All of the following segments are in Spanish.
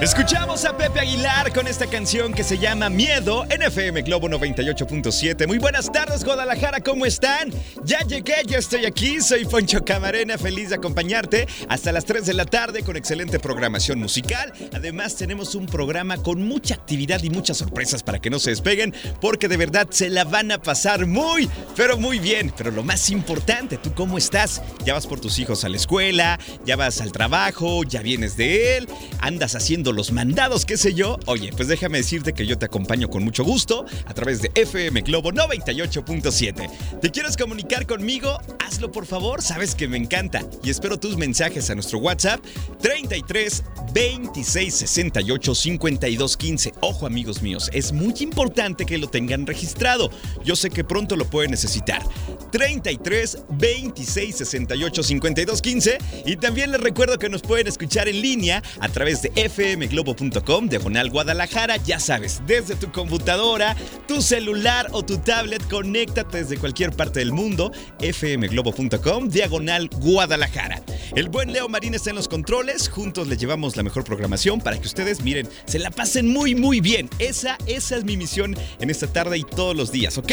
Escuchamos a Pepe Aguilar con esta canción que se llama Miedo en FM Globo 98.7. Muy buenas tardes, Guadalajara, ¿cómo están? Ya llegué, ya estoy aquí. Soy Poncho Camarena, feliz de acompañarte hasta las 3 de la tarde con excelente programación musical. Además, tenemos un programa con mucha actividad y muchas sorpresas para que no se despeguen, porque de verdad se la van a pasar muy, pero muy bien. Pero lo más importante, ¿tú cómo estás? ¿Ya vas por tus hijos a la escuela? ¿Ya vas al trabajo? ¿Ya vienes de él? ¿Andas haciendo los mandados, qué sé yo. Oye, pues déjame decirte que yo te acompaño con mucho gusto a través de FM Globo 98.7. ¿Te quieres comunicar conmigo? Hazlo por favor, sabes que me encanta. Y espero tus mensajes a nuestro WhatsApp 33 26 68 52 15. Ojo amigos míos, es muy importante que lo tengan registrado. Yo sé que pronto lo pueden necesitar. 33 26 68 52 15. Y también les recuerdo que nos pueden escuchar en línea a través de FM globo.com, diagonal Guadalajara, ya sabes, desde tu computadora, tu celular o tu tablet, conéctate desde cualquier parte del mundo, fmglobo.com, diagonal Guadalajara. El buen Leo Marín está en los controles, juntos le llevamos la mejor programación para que ustedes, miren, se la pasen muy, muy bien. Esa, esa es mi misión en esta tarde y todos los días, ¿ok?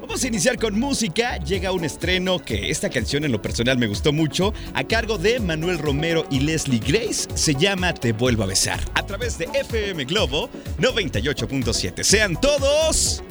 Vamos a iniciar con música. Llega un estreno que esta canción en lo personal me gustó mucho, a cargo de Manuel Romero y Leslie Grace. Se llama Te vuelvo a besar. A través de FM Globo 98.7. Sean todos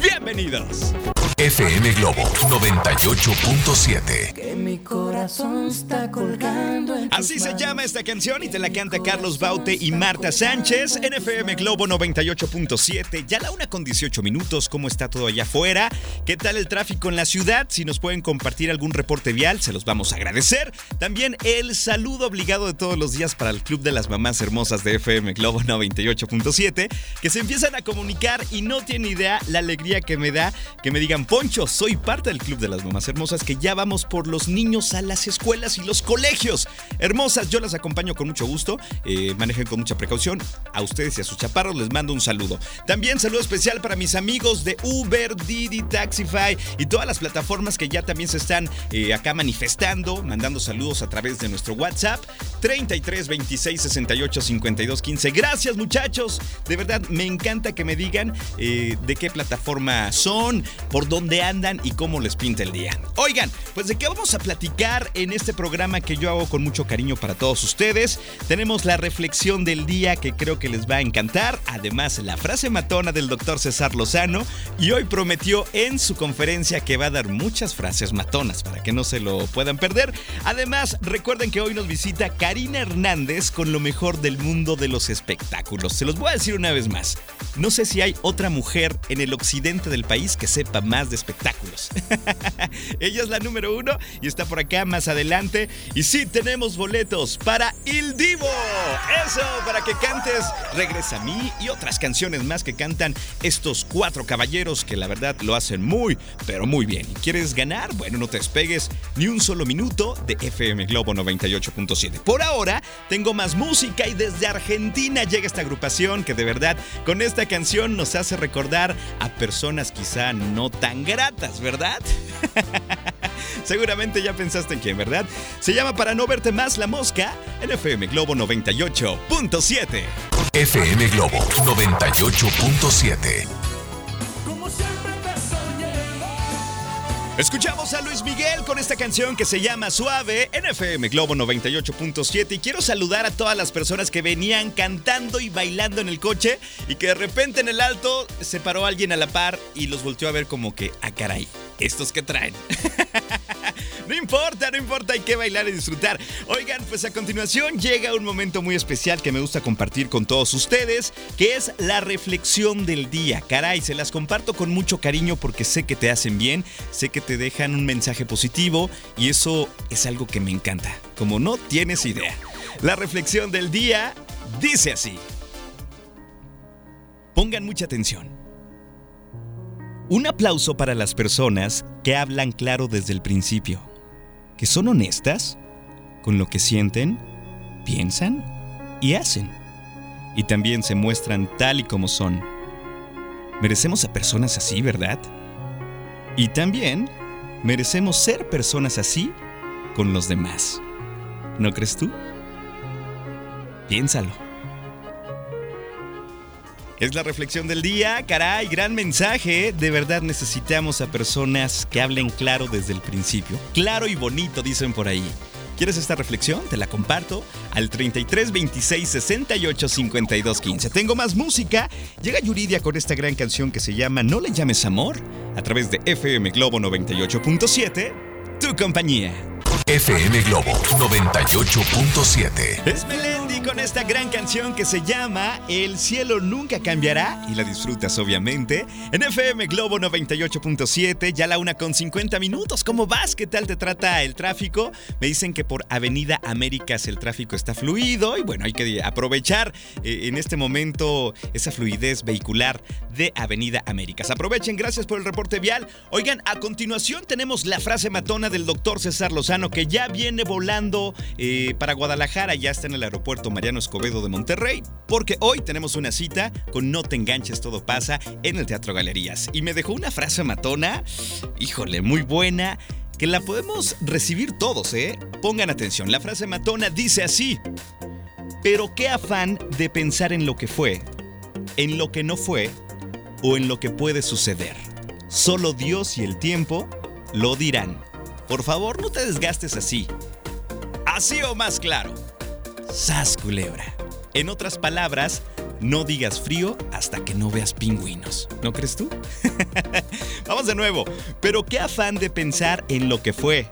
bienvenidos. FM Globo 98.7. Que mi corazón está colgando en tus Así se llama esta canción y te la canta Carlos Baute y Marta Sánchez en FM Globo 98.7. Ya la una con 18 minutos. ¿Cómo está todo allá afuera? ¿Qué tal el tráfico en la ciudad? Si nos pueden compartir algún reporte vial, se los vamos a agradecer. También el saludo obligado de todos los días para el Club de las Mamás Hermosas de FM Globo 98.7, que se empiezan a comunicar y no tienen idea la alegría que me da que me digan, Poncho, soy parte del Club de las Mamás Hermosas, que ya vamos por los niños a las escuelas y los colegios. Hermosas, yo las acompaño con mucho gusto. eh, manejen con mucha precaución. A ustedes y a sus chaparros les mando un saludo. También saludo especial para mis amigos de Uber, Didi, Taxify y todas las plataformas que ya también se están eh, acá manifestando, mandando saludos a través de nuestro WhatsApp 33 26 68 52 15. Gracias muchachos, de verdad me encanta que me digan eh, de qué plataforma son, por dónde andan y cómo les pinta el día. Oigan, pues de qué vamos a platicar en este programa que yo hago con mucho cariño para todos ustedes. Tenemos la reflexión del día que creo que les va a encantar, además la frase matona del doctor César Lozano y hoy prometió en su conferencia que va a dar muchas frases matonas para que no se lo puedan perder. Además, recuerden que hoy nos visita Karina Hernández con lo mejor del mundo de los espectáculos. Se los voy a decir una vez más. No sé si hay otra mujer en el occidente del país que sepa más de espectáculos. Ella es la número uno y está por acá más adelante. Y sí, tenemos boletos para Il Divo. Eso, para que cantes Regresa a mí y otras canciones más que cantan estos cuatro caballeros que la verdad lo hacen muy, pero muy bien. ¿Y ¿Quieres ganar? Bueno, no te despegues ni un solo minuto de FM Globo 98.7. Por ahora, tengo más música y desde Argentina llega esta agrupación que de verdad con esta canción nos hace recordar a personas quizá no tan gratas, ¿verdad? Seguramente ya pensaste en quién, ¿verdad? Se llama Para no verte más la mosca en FM Globo 98.7. FM Globo 98.7. Escuchamos a Luis Miguel con esta canción que se llama Suave en FM Globo 98.7 y quiero saludar a todas las personas que venían cantando y bailando en el coche y que de repente en el alto se paró alguien a la par y los volteó a ver como que, ah caray, estos que traen. No importa, no importa, hay que bailar y disfrutar. Oigan, pues a continuación llega un momento muy especial que me gusta compartir con todos ustedes, que es la reflexión del día. Caray, se las comparto con mucho cariño porque sé que te hacen bien, sé que te dejan un mensaje positivo y eso es algo que me encanta, como no tienes idea. La reflexión del día dice así. Pongan mucha atención. Un aplauso para las personas que hablan claro desde el principio, que son honestas con lo que sienten, piensan y hacen, y también se muestran tal y como son. Merecemos a personas así, ¿verdad? Y también merecemos ser personas así con los demás. ¿No crees tú? Piénsalo. Es la reflexión del día, caray, gran mensaje. De verdad necesitamos a personas que hablen claro desde el principio. Claro y bonito, dicen por ahí. ¿Quieres esta reflexión? Te la comparto al 33 26 68 52 15. Tengo más música. Llega Yuridia con esta gran canción que se llama No le llames amor a través de FM Globo 98.7, tu compañía. FM Globo 98.7. Es Melendi con esta gran canción que se llama El cielo nunca cambiará y la disfrutas obviamente en FM Globo 98.7, ya la una con 50 minutos. ¿Cómo vas? ¿Qué tal te trata el tráfico? Me dicen que por Avenida Américas el tráfico está fluido y bueno, hay que aprovechar eh, en este momento esa fluidez vehicular de Avenida Américas. Aprovechen, gracias por el reporte vial. Oigan, a continuación tenemos la frase matona del doctor César Lozano que ya viene volando eh, para Guadalajara, ya está en el aeropuerto Mariano Escobedo de Monterrey, porque hoy tenemos una cita con No te enganches, todo pasa en el Teatro Galerías. Y me dejó una frase matona, híjole, muy buena, que la podemos recibir todos, ¿eh? Pongan atención, la frase matona dice así, pero qué afán de pensar en lo que fue, en lo que no fue o en lo que puede suceder. Solo Dios y el tiempo lo dirán. Por favor, no te desgastes así. Así o más claro. Sas culebra. En otras palabras, no digas frío hasta que no veas pingüinos. ¿No crees tú? Vamos de nuevo. Pero qué afán de pensar en lo que fue,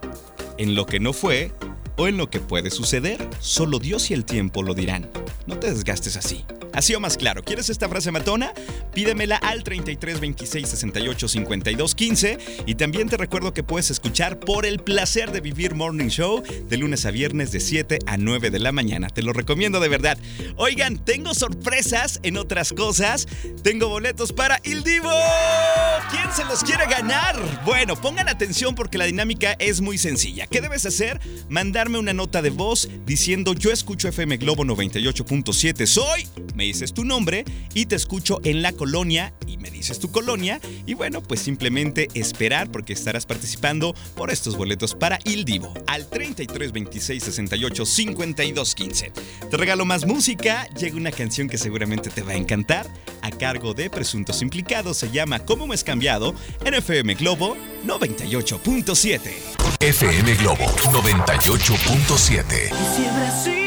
en lo que no fue o en lo que puede suceder. Solo Dios y el tiempo lo dirán. No te desgastes así. Así o más claro, ¿quieres esta frase matona? Pídemela al 33 26 68 52 15 y también te recuerdo que puedes escuchar por el placer de vivir Morning Show de lunes a viernes de 7 a 9 de la mañana. Te lo recomiendo de verdad. Oigan, tengo sorpresas en otras cosas. Tengo boletos para Il Divo. ¿Quién se los quiere ganar? Bueno, pongan atención porque la dinámica es muy sencilla. ¿Qué debes hacer? Mandarme una nota de voz diciendo yo escucho FM Globo 98.7. Soy me dices tu nombre y te escucho en la colonia y me dices tu colonia y bueno, pues simplemente esperar porque estarás participando por estos boletos para Il Divo al 33 26 68 52 15. Te regalo más música, llega una canción que seguramente te va a encantar a cargo de Presuntos Implicados, se llama ¿Cómo me has cambiado? en FM Globo 98.7. FM Globo 98.7.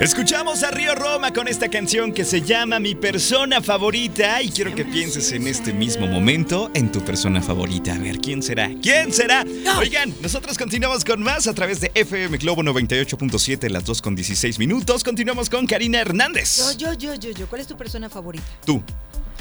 Escuchamos a Río Roma con esta canción que se llama Mi persona favorita y quiero que pienses en este mismo momento en tu persona favorita. A ver, ¿quién será? ¿Quién será? Oigan, nosotros continuamos con más a través de FM Globo 98.7, las 2 con 16 minutos. Continuamos con Karina Hernández. Yo, yo, yo, yo, yo. ¿Cuál es tu persona favorita? Tú.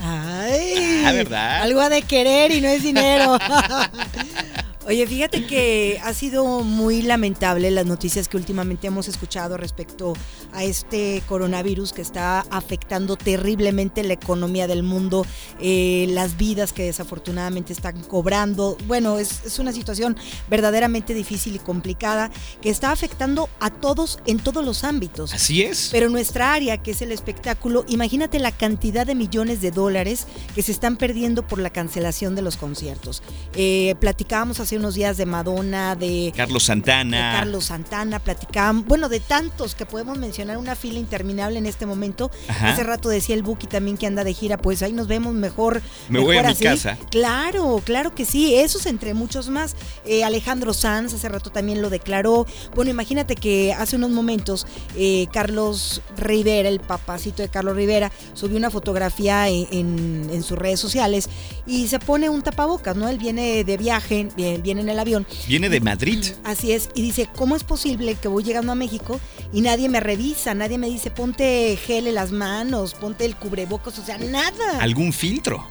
Ay. Ah, ¿verdad? Algo ha de querer y no es dinero. Oye, fíjate que ha sido muy lamentable las noticias que últimamente hemos escuchado respecto a este coronavirus que está afectando terriblemente la economía del mundo, eh, las vidas que desafortunadamente están cobrando. Bueno, es, es una situación verdaderamente difícil y complicada que está afectando a todos en todos los ámbitos. Así es. Pero nuestra área, que es el espectáculo, imagínate la cantidad de millones de dólares que se están perdiendo por la cancelación de los conciertos. Eh, platicábamos hace hace unos días de Madonna, de Carlos de Santana. Carlos Santana, platicábamos, bueno, de tantos que podemos mencionar, una fila interminable en este momento. Ajá. Hace rato decía el Buki también que anda de gira, pues ahí nos vemos mejor. Me voy a mi así. casa. Claro, claro que sí, esos entre muchos más. Eh, Alejandro Sanz hace rato también lo declaró. Bueno, imagínate que hace unos momentos eh, Carlos Rivera, el papacito de Carlos Rivera, subió una fotografía en, en- en sus redes sociales y se pone un tapabocas, ¿no? Él viene de viaje, viene en el avión Viene de Madrid. Así es, y dice, ¿cómo es posible que voy llegando a México y nadie me revisa, nadie me dice, ponte gel en las manos, ponte el cubrebocas, o sea, nada. ¿Algún filtro?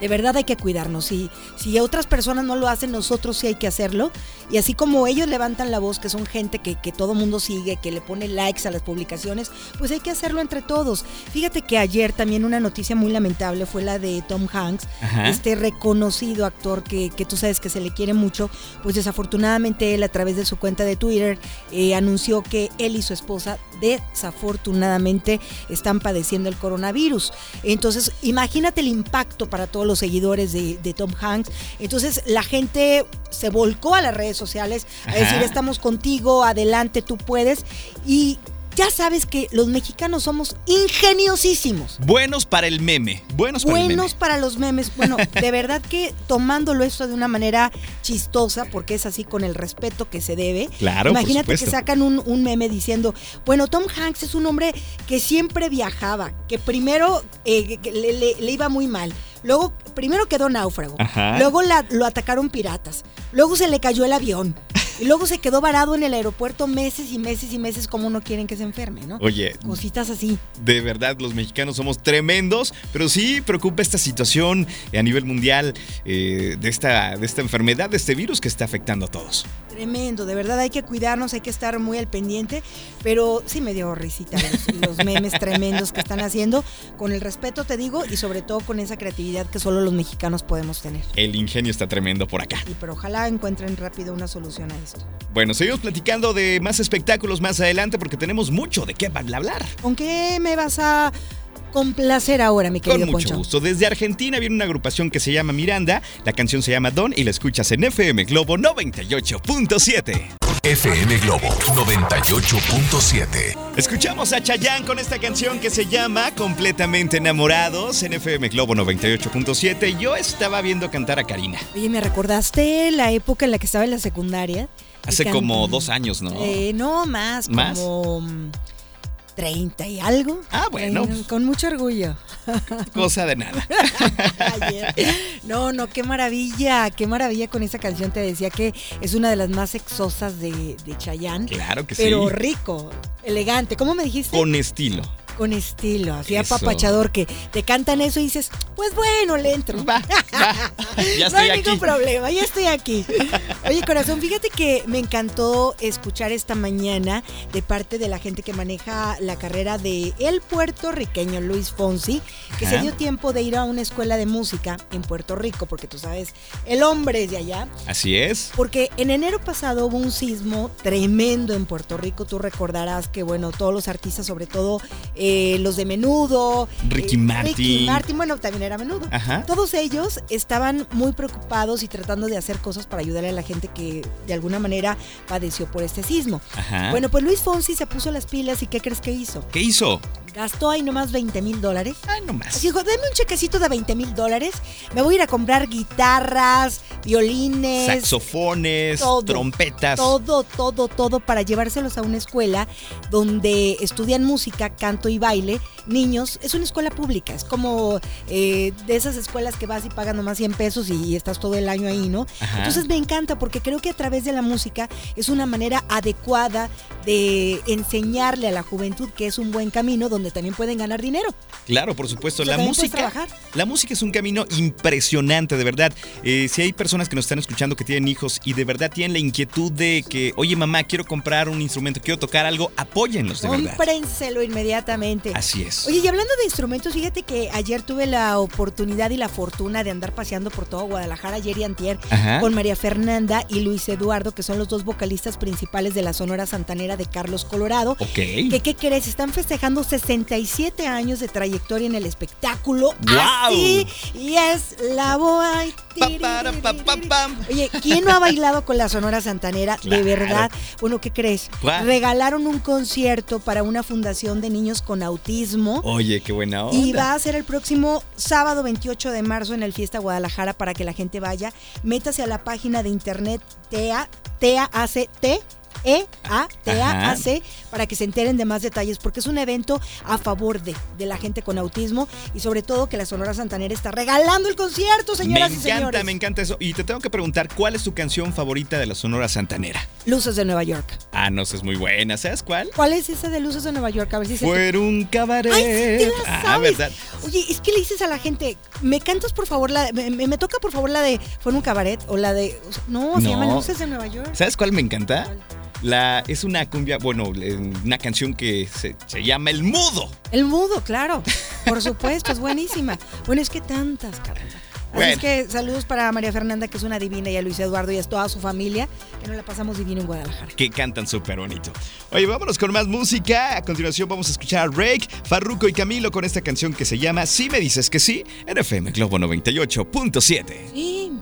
De verdad hay que cuidarnos. Si, si otras personas no lo hacen, nosotros sí hay que hacerlo. Y así como ellos levantan la voz, que son gente que, que todo mundo sigue, que le pone likes a las publicaciones, pues hay que hacerlo entre todos. Fíjate que ayer también una noticia muy lamentable fue la de Tom Hanks, Ajá. este reconocido actor que, que tú sabes que se le quiere mucho, pues desafortunadamente él a través de su cuenta de Twitter eh, anunció que él y su esposa desafortunadamente están padeciendo el coronavirus. Entonces, imagínate el impacto para todos los seguidores de, de Tom Hanks. Entonces, la gente se volcó a las redes sociales a Ajá. decir, estamos contigo, adelante, tú puedes. Y ya sabes que los mexicanos somos ingeniosísimos. Buenos para el meme. Buenos para el meme. Buenos para los memes. Bueno, de verdad que tomándolo esto de una manera chistosa, porque es así con el respeto que se debe. Claro, por Imagínate que sacan un, un meme diciendo, bueno, Tom Hanks es un hombre que siempre viajaba, que primero eh, que le, le- le iba muy mal. Luego, primero quedó náufrago. Ajá. Luego la- lo atacaron piratas. Luego se le cayó el avión. Y luego se quedó varado en el aeropuerto meses y meses y meses como no quieren que se enferme, ¿no? Oye, Cositas así. de verdad los mexicanos somos tremendos, pero sí preocupa esta situación a nivel mundial eh, de, esta, de esta enfermedad, de este virus que está afectando a todos. Tremendo, de verdad hay que cuidarnos, hay que estar muy al pendiente, pero sí me dio risita los, los memes tremendos que están haciendo, con el respeto te digo, y sobre todo con esa creatividad que solo los mexicanos podemos tener. El ingenio está tremendo por acá. Y pero ojalá encuentren rápido una solución a esto. Bueno, seguimos platicando de más espectáculos más adelante porque tenemos mucho de qué hablar. ¿Con qué me vas a complacer ahora, mi Con querido mucho Poncho? gusto. Desde Argentina viene una agrupación que se llama Miranda. La canción se llama Don y la escuchas en FM Globo 98.7. FM Globo 98.7. Escuchamos a Chayanne con esta canción que se llama Completamente Enamorados en FM Globo 98.7. Yo estaba viendo cantar a Karina. Oye, me recordaste la época en la que estaba en la secundaria. Hace como dos años, ¿no? Eh, no, más, ¿Más? como mm, 30 y algo. Ah, bueno. Eh, con mucho orgullo. Cosa de nada. Ayer. No, no, qué maravilla, qué maravilla con esa canción. Te decía que es una de las más sexosas de, de Chayanne. Claro que Pero sí. rico, elegante. ¿Cómo me dijiste? Con estilo. Con estilo, así Eso. apapachador que te cantan eso y dices, pues bueno, le entro. Va, va. Ya no hay ningún problema, ya estoy aquí. Oye, corazón, fíjate que me encantó escuchar esta mañana de parte de la gente que maneja la carrera de el puertorriqueño Luis Fonsi, que Ajá. se dio tiempo de ir a una escuela de música en Puerto Rico, porque tú sabes, el hombre es de allá. Así es. Porque en enero pasado hubo un sismo tremendo en Puerto Rico. Tú recordarás que, bueno, todos los artistas, sobre todo eh, los de Menudo, Ricky eh, Martin. Ricky Martin, bueno, también era Menudo. Ajá. Todos ellos estaban muy preocupados y tratando de hacer cosas para ayudar a la gente que de alguna manera padeció por este sismo. Ajá. Bueno, pues Luis Fonsi se puso las pilas y ¿qué crees que hizo? ¿Qué hizo? Gastó ahí nomás 20 mil dólares. Ay, nomás. Dijo, deme un chequecito de 20 mil dólares. Me voy a ir a comprar guitarras, violines. Saxofones, todo, trompetas. Todo, todo, todo para llevárselos a una escuela donde estudian música, canto y baile. Niños, es una escuela pública, es como eh, de esas escuelas que vas y pagas nomás 100 pesos y estás todo el año ahí, ¿no? Ajá. Entonces me encanta porque creo que a través de la música es una manera adecuada de enseñarle a la juventud que es un buen camino donde también pueden ganar dinero. Claro, por supuesto. O sea, la música. La música es un camino impresionante, de verdad. Eh, si hay personas que nos están escuchando que tienen hijos y de verdad tienen la inquietud de que, oye mamá, quiero comprar un instrumento, quiero tocar algo, apóyenlos de verdad. Cómprenselo inmediatamente. Así es. Oye, y hablando de instrumentos, fíjate que ayer tuve la oportunidad y la fortuna de andar paseando por todo Guadalajara ayer y antier Ajá. con María Fernanda y Luis Eduardo, que son los dos vocalistas principales de la Sonora Santanera de Carlos Colorado. Ok. Que, ¿Qué crees? Están festejando 67 años de trayectoria en el espectáculo. ¡Guau! Así, y es la boa. Oye, ¿quién no ha bailado con la Sonora Santanera? Claro. De verdad. Bueno, ¿qué crees? Regalaron un concierto para una fundación de niños con autismo. Oye, qué buena onda. Y va a ser el próximo sábado 28 de marzo en el Fiesta Guadalajara para que la gente vaya. Métase a la página de internet TEA, TEAAC, E A T A A C para que se enteren de más detalles porque es un evento a favor de, de la gente con autismo y sobre todo que la Sonora Santanera está regalando el concierto, Me señoras y encanta, señores. me encanta eso. Y te tengo que preguntar, ¿cuál es tu canción favorita de la Sonora Santanera? Luces de Nueva York. Ah, no, esa es muy buena. ¿Sabes cuál? ¿Cuál es esa de Luces de Nueva York? A ver si se Fue un cabaret. Ay, sí la ah, sabes. ¿verdad? Oye, es que le dices a la gente, ¿me cantas por favor la me, me- me toca por favor la de Fue en un cabaret o la de no, se llama Luces de Nueva York? ¿Sabes cuál me encanta? ¿Cuál? La, es una cumbia, bueno, eh, una canción que se, se llama El Mudo. El mudo, claro. Por supuesto, es buenísima. Bueno, es que tantas, caramba. Así Bueno. es que saludos para María Fernanda, que es una divina, y a Luis Eduardo y a toda su familia, que nos la pasamos divino en Guadalajara. Que cantan súper bonito. Oye, vámonos con más música. A continuación vamos a escuchar a Rake, Farruko y Camilo con esta canción que se llama Si me dices que sí, en FM Globo 98.7. Sí.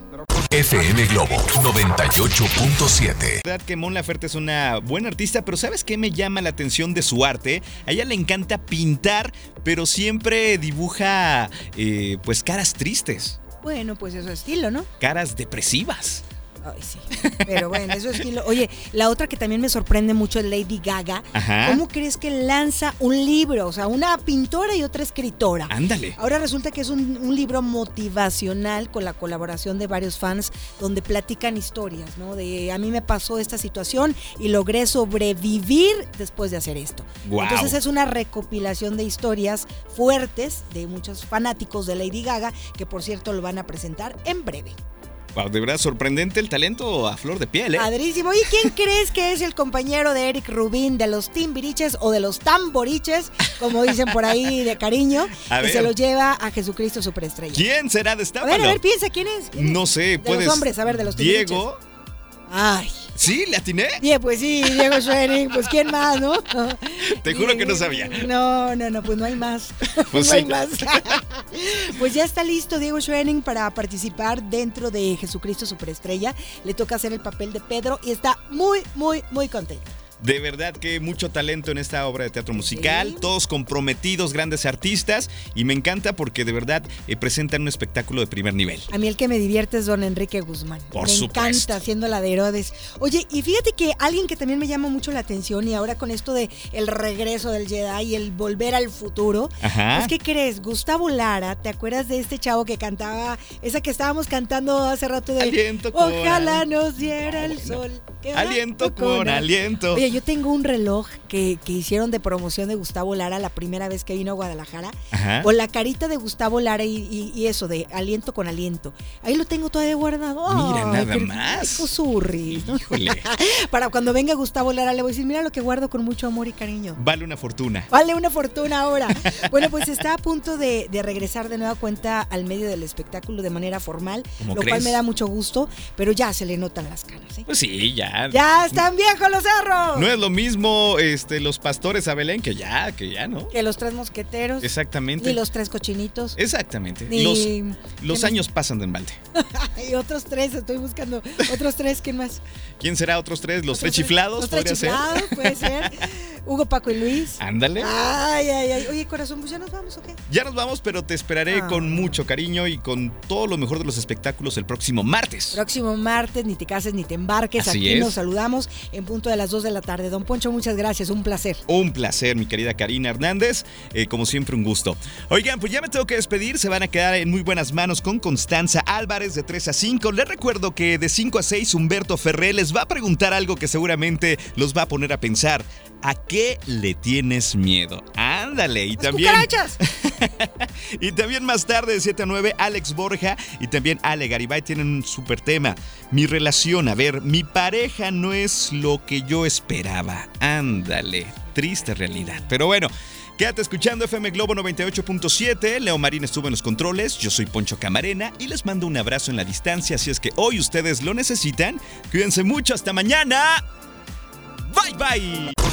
FM Globo 98.7. verdad que Mon Laferte es una buena artista, pero ¿sabes qué me llama la atención de su arte? A ella le encanta pintar, pero siempre dibuja eh, pues caras tristes, Bueno, pues eso es estilo, ¿no? caras depresivas. Ay, sí. Pero bueno, eso es estilo. Oye, la otra que también me sorprende mucho es Lady Gaga. Ajá. ¿Cómo crees que lanza un libro? O sea, una pintora y otra escritora. Ándale. Ahora resulta que es un, un libro motivacional con la colaboración de varios fans donde platican historias, ¿no? De a mí me pasó esta situación y logré sobrevivir después de hacer esto. Guau. Entonces es una recopilación de historias fuertes de muchos fanáticos de Lady Gaga que por cierto lo van a presentar en breve. Wow, de verdad sorprendente el talento a flor de piel, ¿eh? Padrísimo. ¿Y quién crees que es el compañero de Eric Rubín de los Timbiriches o de los Tamboriches, como dicen por ahí de cariño, A que ver. se los lleva a Jesucristo Superestrella? ¿Quién será? A Destápalo. ver, a ver, piensa, ¿quién es? ¿Quién es? No sé, De puedes. los hombres, a ver, de los Timbiriches. Diego. Ay, ¿Sí? ¿Le atiné? Diego, pues sí, Diego Schwenning, pues ¿quién más, no? Te juro que no sabía. No, no, no, pues no hay más. Pues no sí. hay más. pues ya está listo Diego Schwenning para participar dentro de Jesucristo Superestrella. Le toca hacer el papel de Pedro y está muy, muy, muy contento. De verdad que mucho talento en esta obra de teatro musical, Sí. todos comprometidos, grandes artistas, y me encanta porque de verdad eh, presentan un espectáculo de primer nivel. A mí el que me divierte es don Enrique Guzmán. Por me supuesto. encanta haciendo la de Herodes. Oye, y fíjate que alguien que también me llama mucho la atención y ahora con esto de el regreso del Jedi y el volver al futuro, Ajá. es que crees, Gustavo Lara, ¿te acuerdas de este chavo que cantaba esa que estábamos cantando hace rato de Aliento con Ojalá al- nos diera el bueno. sol. Aliento con al-". aliento. Oye, yo tengo un reloj que, que hicieron de promoción de Gustavo Lara la primera vez que vino a Guadalajara. Ajá. Con la carita de Gustavo Lara y, y- y eso, de aliento con aliento. Ahí lo tengo todavía guardado. Mira, Ay, nada más. ¿no? Híjole, Para cuando venga Gustavo Lara le voy a decir, mira lo que guardo con mucho amor y cariño. vale una fortuna. Vale una fortuna ahora. Bueno, pues está a punto de, de regresar de nueva cuenta al medio del espectáculo de manera formal, ¿Cómo lo cual me da mucho gusto, pero ya se le notan las canas. ¿eh? Pues sí, ya. ¡Ya están viejos los cerros! No es lo mismo este, los pastores a Belén que ya, que ya, ¿no? Que los tres mosqueteros, Exactamente. ni los tres cochinitos, Exactamente. ni... Los, ¿quién los más? años pasan de embalde. Y otros tres, estoy buscando otros tres, ¿quién más? ¿Quién será otros tres? ¿Los Otros tres chiflados? Los tres ser. chiflados, puede ser. Hugo, Paco y Luis. Ándale. Ay, ay, ay. Oye, corazón, pues ya nos vamos, ¿o qué? Ya nos vamos, pero te esperaré Ah. con mucho cariño y con todo lo mejor de los espectáculos el próximo martes. Próximo martes, ni te cases ni te embarques. Así Aquí es. nos saludamos en punto de las 2 de la tarde. Don Poncho, muchas gracias, un placer. Un placer, mi querida Karina Hernández. Eh, como siempre, un gusto. Oigan, pues ya me tengo que despedir. Se van a quedar en muy buenas manos con Constanza Álvarez de 3 a 5. Les recuerdo que de 5 a 6 Humberto Ferré les va a preguntar algo que seguramente los va a poner a pensar. ¿A qué le tienes miedo? Ándale. Y también... ¡Cucarachas! Y también más tarde, de 7 a 9, Alex Borja y también Ale Garibay tienen un súper tema. Mi relación, a ver, mi pareja no es lo que yo esperaba. Ándale, triste realidad. Pero bueno. Quédate escuchando FM Globo 98.7. Leo Marín estuvo en los controles. Yo soy Poncho Camarena y les mando un abrazo en la distancia. Si es que hoy ustedes lo necesitan, cuídense mucho. Hasta mañana. Bye bye.